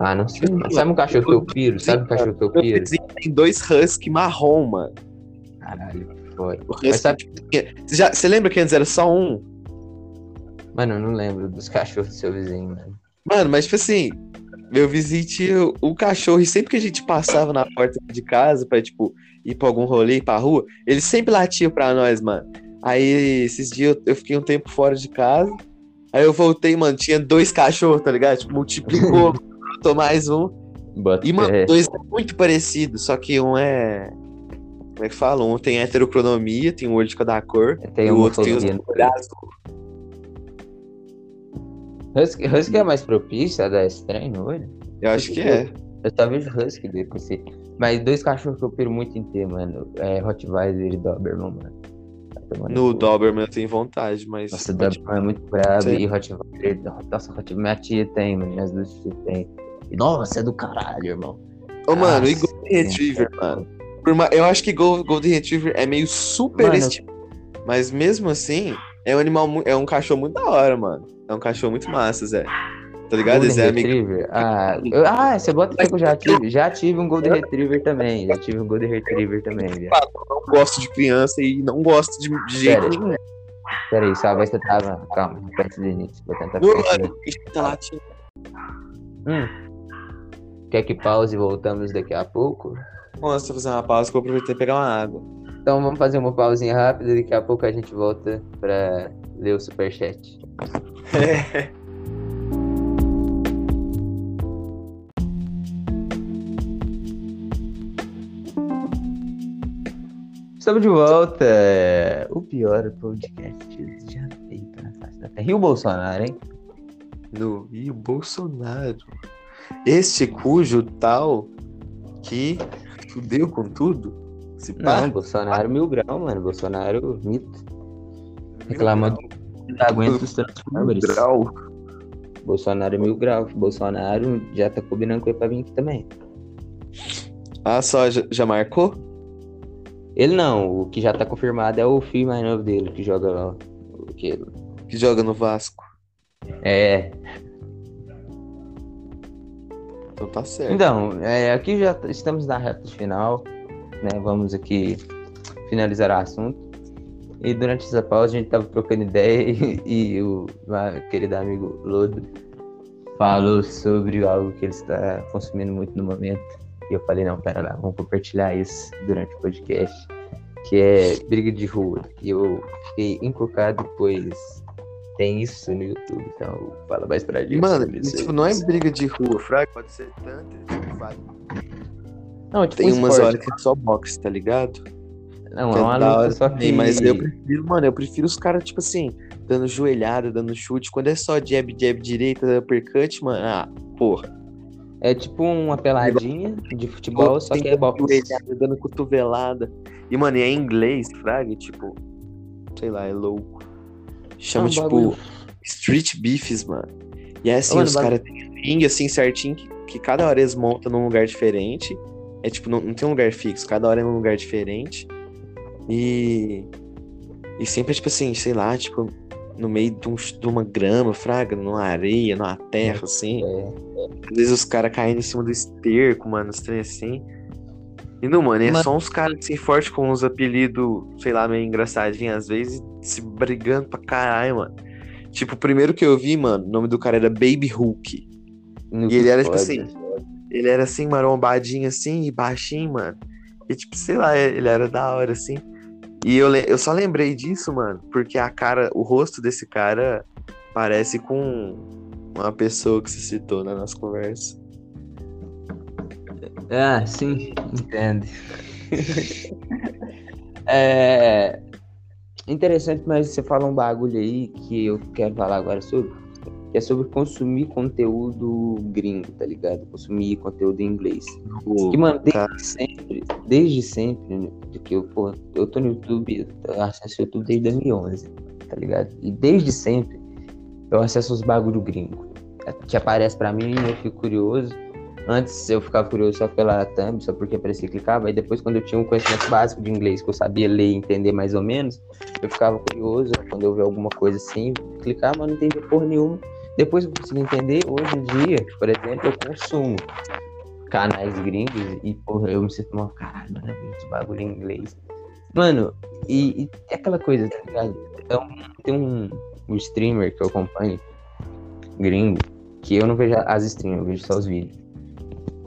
Ah, não sei. mano. Sabe um cachorro que eu piro? Sabe um cachorro que eu Meu piro? vizinho tem dois husky marrom, mano. Caralho, Mas sabe- tipo, você, já, você lembra que antes era só um? Mano, eu não lembro dos cachorros do seu vizinho, mano. Mano, mas tipo assim, meu vizinho tinha o cachorro e sempre que a gente passava na porta de casa pra, tipo, ir pra algum rolê, ir pra rua, ele sempre latia pra nós, mano. Aí, esses dias eu, eu fiquei um tempo fora de casa, aí eu voltei, mano, tinha dois cachorros, tá ligado? Tipo, multiplicou, botou mais um. Bota E, mano, fé. dois é muito parecidos, só que um é... Como é que fala? Um tem heterocronomia, tem um olho de cada cor, Tem e o outro tem os olhos azul. Husky, Husky é mais propício a dar estranho no olho? Eu acho que é. Eu só vejo Husky depois. Mas dois cachorros que eu piro muito em ter, mano. É Rottweiler e Doberman, mano. No. Doberman eu tenho vontade, mas... Nossa, Doberman é muito brabo. Sim. E Rottweiler. Nossa, Rottweiler. Minha tia tem, mano. Minhas duas tias têm. E, Nossa, é do caralho, irmão. Ô, mano, e Nossa, Golden Retriever, mano? Por ma- Eu acho que Gol- Golden Retriever é meio super Mano, estimado. Mas mesmo assim, é um animal, é um cachorro muito da hora, mano. É um cachorro muito massa, Zé. Tá ligado? Golden Zé. Retriever? Ah, eu- ah, você bota que eu já tive. Já tive um Golden Retriever também. Já tive um Golden Retriever também. Eu não gosto de criança e não gosto de, de jeito Pera. nenhum. Pera aí, sua voz tá travando. Calma, repete do início. Vou tentar aqui. mano, tá latindo. Hum. Quer que pause e voltamos daqui a pouco? Nossa, tô fazendo uma pausa que eu vou aproveitar e pegar uma água. Então vamos fazer uma pausinha rápida, daqui a pouco a gente volta pra ler o superchat. Estamos de volta. O pior podcast já feito na face da terra. E o Bolsonaro, hein? No e o Bolsonaro. Este cujo tal que fudeu com tudo. Se pá, Não, Bolsonaro mil grau, mano. Bolsonaro mito. Reclamando da aguenta dos Transformers. grau. Bolsonaro mil grau. Bolsonaro já tá combinando com ele pra vir aqui também. Ah, só já, já marcou? Ele não, o que já tá confirmado é o filho mais novo dele, que joga que, Que joga no Vasco. É. Então tá certo. Então, é, aqui já estamos na reta final, né? Vamos aqui finalizar o assunto. E durante essa pausa a gente tava trocando ideia e, e o meu querido amigo Lodo falou sobre algo que ele está consumindo muito no momento. E eu falei, não, pera lá, vamos compartilhar isso durante o podcast, que é briga de rua. E eu fiquei encucado, pois tem isso no YouTube, então fala mais pra gente. Mano, isso tipo, não é briga de rua, fraga. Pode ser tanto. Não, tipo, Tem um umas esporte. horas que é só boxe, tá ligado? Não, Que é uma da luta hora só que... Mas eu prefiro, mano, eu prefiro os caras, tipo assim, dando joelhada, dando chute. Quando é só jab, jab direita, uppercut, mano, ah, porra. É tipo uma peladinha de futebol, só que é boxe. Joelhada, dando cotovelada. E, mano, e é em inglês, fraga, tipo, sei lá, é louco. Chama, É um tipo, bagulho. street beefs, mano. E é assim, Mano, os caras têm ringue assim certinho, que, que cada hora eles montam num lugar diferente. É tipo, não, não tem um lugar fixo, cada hora é num lugar diferente. E. E sempre é tipo assim, sei lá, tipo, no meio de, um- de uma grama, fraga, numa areia, numa terra, assim. É. Às vezes os caras caindo em cima do esterco, mano, os trem assim. E não, mano, é Mano- só uns caras assim fortes com uns apelidos, sei lá, meio engraçadinhos às vezes, se brigando pra caralho, mano. Tipo, o primeiro que eu vi, mano, o nome do cara era Baby Hulk. E ele era tipo assim, ele era assim, marombadinho assim, e baixinho, mano. E tipo, sei lá, ele era da hora assim. E eu, eu só lembrei disso, mano, porque a cara, o rosto desse cara parece com uma pessoa que se citou na nossa conversa. Ah, sim, entendo. é interessante, mas você fala um bagulho aí que eu quero falar agora sobre, que é sobre consumir conteúdo gringo, tá ligado? Consumir conteúdo em inglês. Que, mano, desde Cara. sempre, desde sempre, né, que eu, pô, eu tô no YouTube, eu acesso o YouTube desde 2011, tá ligado? E desde sempre eu acesso os bagulho gringo. Que aparece pra mim, eu fico curioso. Antes eu ficava curioso só pela thumb, só porque aparecia e clicava. Aí depois, quando eu tinha um conhecimento básico de inglês, que eu sabia ler e entender mais ou menos, eu ficava curioso quando eu via alguma coisa assim, clicar, mas não entendia porra nenhuma. Depois eu consegui entender, hoje em dia, por exemplo, eu consumo canais gringos e, porra, eu me sinto mal, caralho, mano, eu bagulho em inglês. Mano, e, é aquela coisa, tá ligado? É um- tem um, um streamer que eu acompanho, gringo, que eu não vejo as streams, eu vejo só os vídeos.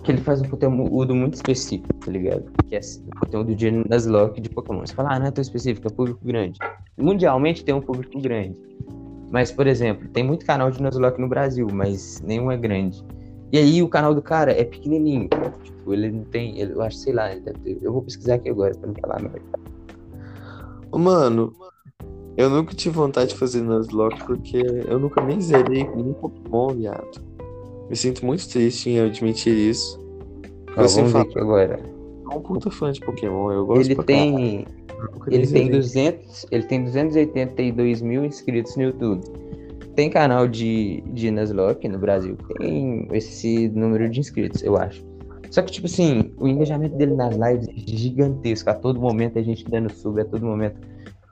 Que ele faz um conteúdo muito específico, tá ligado? Que é o conteúdo de Nuzlocke de Pokémon. Você fala, ah, não é tão específico, é público grande. Mundialmente tem um público grande. Mas, por exemplo, tem muito canal de Nuzlocke no Brasil, mas nenhum é grande. E aí o canal do cara é pequenininho. Tipo, ele não tem. ele- eu acho, sei lá, ele deve ter- eu vou pesquisar aqui agora pra não falar merda. Mano, eu nunca tive vontade de fazer Nuzlocke porque eu nunca nem zerei nenhum Pokémon, viado. Me sinto muito triste em admitir isso. Ó, vamos ver aqui agora. sou um puta fã de Pokémon, eu gosto Ele tem. caralho, Ele tem, zerei. 200, ele tem 282 mil inscritos no YouTube. Tem canal de, de Nuzlocke no Brasil que tem esse número de inscritos, eu acho. Só que, tipo assim, o engajamento dele nas lives é gigantesco. A todo momento a gente dando sub, a todo momento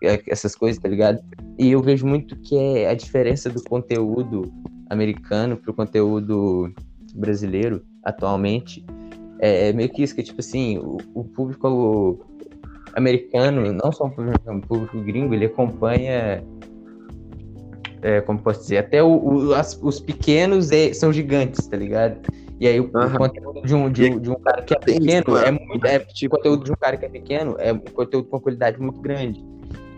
é, essas coisas, tá ligado? E eu vejo muito que é a diferença do conteúdo americano pro conteúdo brasileiro atualmente. É, é meio que isso, que tipo assim, o, o público americano, não só o público, gringo, ele acompanha, é, como posso dizer, até o, o- as- os pequenos é, são gigantes, tá ligado? E aí o, conteúdo de um, de, um, de um cara que é pequeno é muito. É, o conteúdo de um cara que é pequeno é um conteúdo com qualidade muito grande.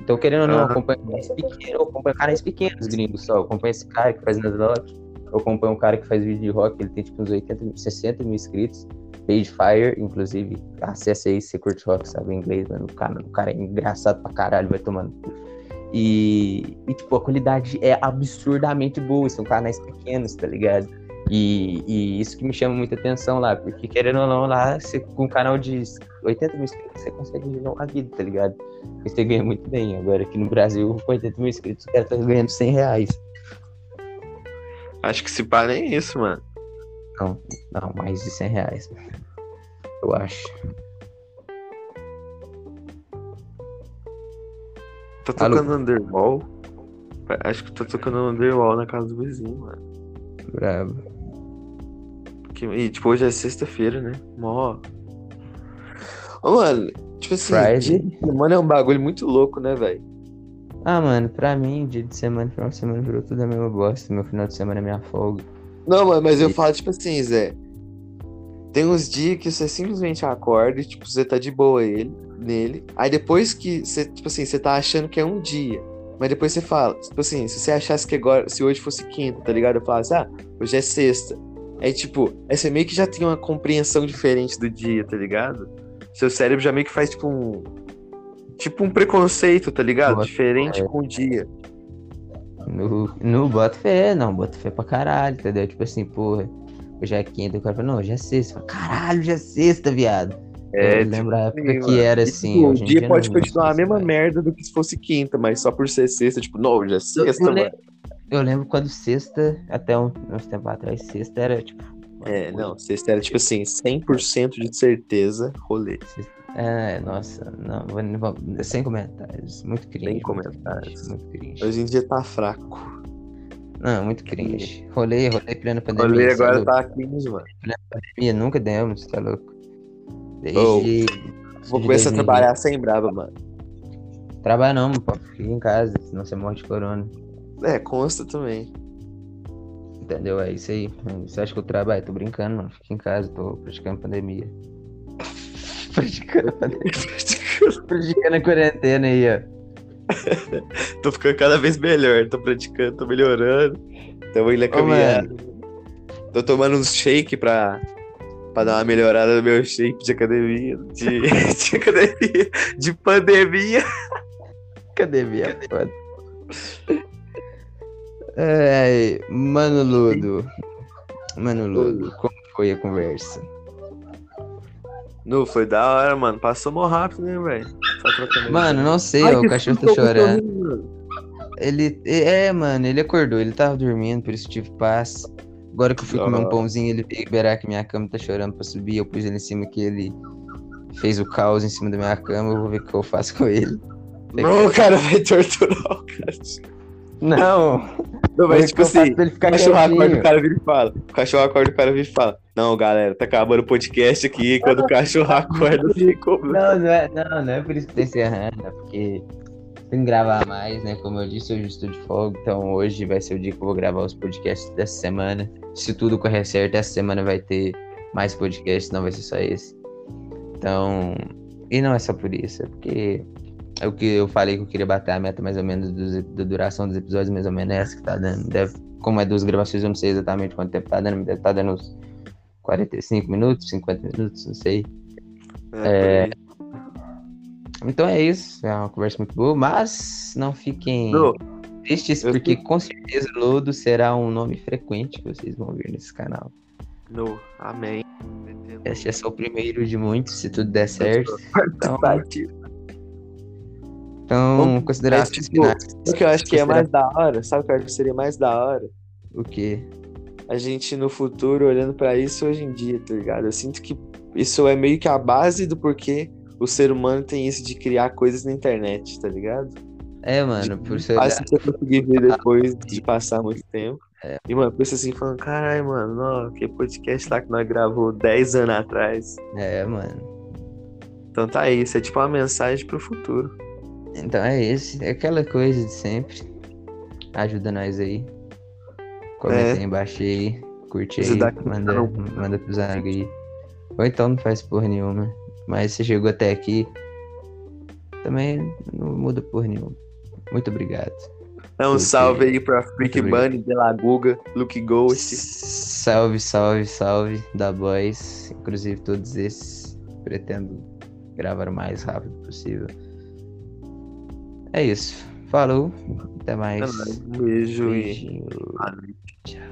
Então, querendo ou não, eu Aham. acompanho canais pequenos, eu acompanho canais pequenos gringos só. Eu acompanho esse cara que faz Nuzlocke, eu acompanho um cara que faz vídeo de rock, ele tem tipo uns 80, mil- 60 mil inscritos. Page Fire, inclusive, acessa aí se você curte rock, sabe inglês, mano. O cara, o cara é engraçado pra caralho, vai tomando. E, e, tipo, a qualidade é absurdamente boa, são canais pequenos, tá ligado? E, e isso que me chama muita atenção lá, porque querendo ou não, lá, você, com um canal de 80 mil inscritos, você consegue viver uma vida, tá ligado? Porque você ganha muito bem. Agora aqui no Brasil, com 80 mil inscritos, o cara tá ganhando 100 reais. Acho que se pá nem isso, mano. Não, não, mais de 100 reais. Eu acho. Tá Alô? tocando Underball. Acho que tá tocando Underwall na casa do vizinho, mano. Brabo. Que- E, tipo, hoje é sexta-feira, né? Mó. Ô, mano, tipo assim, Friday. dia de semana é um bagulho muito louco, né, velho? Ah, mano, pra mim, dia de semana, final de semana virou tudo a mesma bosta. Meu final de semana é minha folga. Não, mano, mas eu falo, tipo assim, Zé. Tem uns dias que você simplesmente acorda e, tipo, você tá de boa ele, nele. Aí depois que você, tipo assim, você tá achando que é um dia. Mas depois você fala, tipo assim, se você achasse que agora, se hoje fosse quinta, tá ligado? Eu falasse, ah, hoje é sexta. Aí, tipo, aí você meio que já tem uma compreensão diferente do dia, tá ligado? Seu cérebro já meio que faz, tipo, um. Tipo um preconceito, tá ligado? Boa. Diferente É. com o dia. No, no Boto Fé, não, Boto Fé pra caralho, entendeu? Tipo assim, porra, hoje é quinta, o cara fala, não, hoje é sexta. Fala, caralho, hoje é sexta, viado. É, eu lembro a época Sim, que mano. era assim. tipo, em dia pode continuar a mesma merda do que se fosse quinta, mas só por ser sexta, tipo, não, hoje é Eu, sexta, eu mano. lembro, eu lembro quando sexta, até um- uns tempos atrás, sexta era tipo. É, não, sexta era tipo assim, 100% de certeza, rolê. É, nossa, não, vou- vou- sem comentários. Muito cringe. Sem muito comentários. cringe, Muito cringe. Hoje em dia tá fraco. Não, muito cringe. Rolê, rolê plena O pandemia. rolê cê é agora tá 15, mano. Pandemia, nunca demos, tá louco? Desde. Oh, desde Vou começar a 2020. trabalhar sem brava, mano. Trabalha não, pô, fica em casa, senão você morre de corona. É, consta também. Entendeu? É isso aí. Você acha que eu trabalho? Tô brincando, mano. Fica em casa, tô praticando pandemia. praticando pandemia. praticando a quarentena aí, ó. tô ficando cada vez melhor, tô praticando, tô melhorando. Tô indo na caminhada. Tô tomando uns shake pra, pra dar uma melhorada no meu shape de academia. De, de academia. De pandemia. Cadê minha foto? Ai, Mano Ludo. Mano Ludo, como foi a conversa? Não, foi da hora, mano. Passou mó rápido, né, velho? Mano, não sei, Ai, ó, o cachorro tá chorando. rindo. Ele. É, mano, ele acordou, ele tava dormindo, por isso tive paz. Agora que eu fui comer um pãozinho, ele veio liberar que minha cama tá chorando pra subir. Eu pus ele em cima que ele fez o caos em cima da minha cama. Eu vou ver o que eu faço com ele. Não, o cara vai torturar o cara. Não! Não, mas tipo assim, o cachorro acorda, o cara vira e fala. O cachorro acorda, o cara vira e fala. Não, galera, tá acabando o podcast aqui. Quando o cachorro acorda, ficou. Não, não é, não, não é por isso que tá encerrando, é porque tem que gravar mais, né? Como eu disse, hoje eu estou de folga, então hoje vai ser o dia que eu vou gravar os podcasts dessa semana. Se tudo correr certo, essa semana vai ter mais podcasts, não vai ser só esse. Então, e não é só por isso, é porque o que eu falei que eu queria bater a meta mais ou menos dos- da duração dos episódios, mais ou menos essa que tá dando. Deve, como é duas gravações, eu não sei exatamente quanto tempo tá dando, deve tá dando uns 45 minutos, 50 minutos, não sei. É, Então é isso, é uma conversa muito boa, mas não fiquem Não, tristes, porque com certeza Lodo será um nome frequente que vocês vão ver nesse canal. no, amém. Este é só o primeiro de muitos, se tudo der certo. Então. Então Vamos- considerações mas, tipo, finais. O que eu acho que é mais da hora, sabe o que eu acho que seria mais da hora? O quê? A gente no futuro olhando pra isso hoje em dia, tá ligado? Eu sinto que isso é meio que a base do porquê o ser humano tem isso de criar coisas na internet, tá ligado? É, mano, por ser Fácil você conseguir ver depois de passar muito tempo. E, mano, pensa assim, falando, caralho, mano, ó, que podcast lá que nós gravou 10 anos atrás. É, mano. Então tá aí, isso é tipo uma mensagem pro futuro. Então é isso, é aquela coisa de sempre. Ajuda nós aí. Comenta É. aí embaixo aí, curte aí, manda, manda pros amigos aí. Ou então não faz porra nenhuma. Mas se chegou até aqui, também não muda porra nenhuma. Muito obrigado. Então, um salve aí pra Freak. Bunny, Delaguga, Luke Ghost. Salve, salve, salve da Boys. Inclusive todos esses. Pretendo gravar o mais rápido possível. É isso. Falou. Até mais. Até mais. Beijo. Beijinho. Tchau.